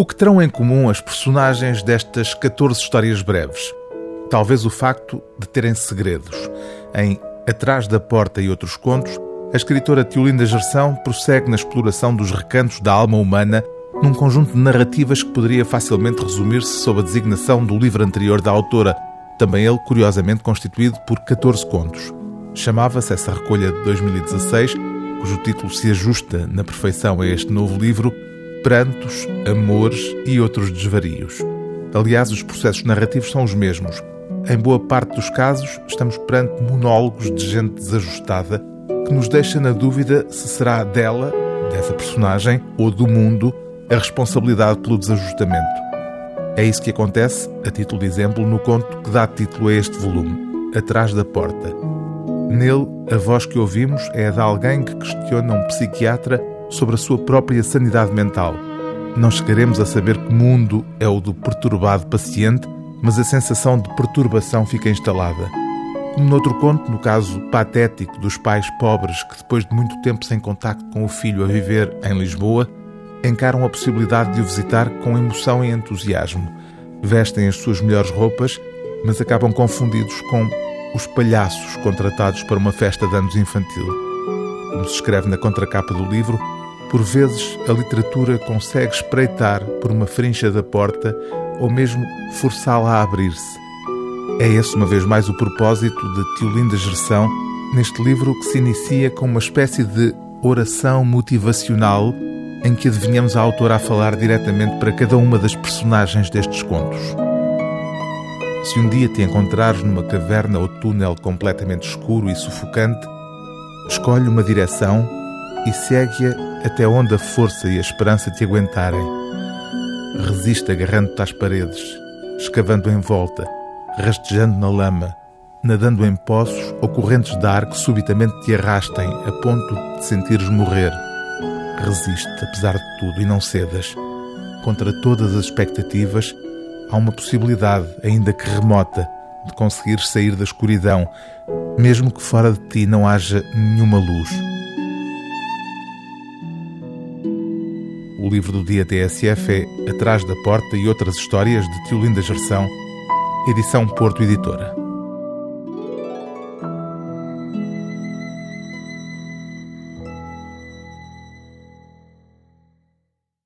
O que terão em comum as personagens destas 14 histórias breves? Talvez o facto de terem segredos. Em Atrás da Porta e Outros Contos, a escritora Tiolinda Gerção prossegue na exploração dos recantos da alma humana num conjunto de narrativas que poderia facilmente resumir-se sob a designação do livro anterior da autora, também ele curiosamente constituído por 14 contos. Chamava-se essa recolha de 2016, cujo título se ajusta na perfeição a este novo livro, Prantos, Amores e Outros Desvarios. Aliás, os processos narrativos são os mesmos. Em boa parte dos casos, estamos perante monólogos de gente desajustada que nos deixa na dúvida se será dela, dessa personagem, ou do mundo, a responsabilidade pelo desajustamento. É isso que acontece, a título de exemplo, no conto que dá título a este volume, Atrás da Porta. Nele, a voz que ouvimos é a de alguém que questiona um psiquiatra sobre a sua própria sanidade mental. Não chegaremos a saber que mundo é o do perturbado paciente, mas a sensação de perturbação fica instalada. Como noutro conto, no caso patético dos pais pobres que, depois de muito tempo sem contacto com o filho a viver em Lisboa, encaram a possibilidade de o visitar com emoção e entusiasmo. Vestem as suas melhores roupas, mas acabam confundidos com os palhaços contratados para uma festa de anos infantil. Como se escreve na contracapa do livro, por vezes a literatura consegue espreitar por uma frincha da porta ou mesmo forçá-la a abrir-se. É esse, uma vez mais, o propósito de Tiolinda Gerção neste livro que se inicia com uma espécie de oração motivacional em que adivinhamos a autora a falar diretamente para cada uma das personagens destes contos. Se um dia te encontrares numa caverna ou túnel completamente escuro e sufocante, escolhe uma direção e segue-a até onde a força e a esperança te aguentarem. Resiste agarrando-te às paredes, escavando em volta, rastejando na lama, nadando em poços ou correntes de ar que subitamente te arrastem a ponto de te sentires morrer resiste, apesar de tudo, e não cedas. Contra todas as expectativas, há uma possibilidade, ainda que remota, de conseguir sair da escuridão, mesmo que fora de ti não haja nenhuma luz. O livro do dia TSF é Atrás da Porta e Outras Histórias de Tiolinda Gerção, edição Porto Editora.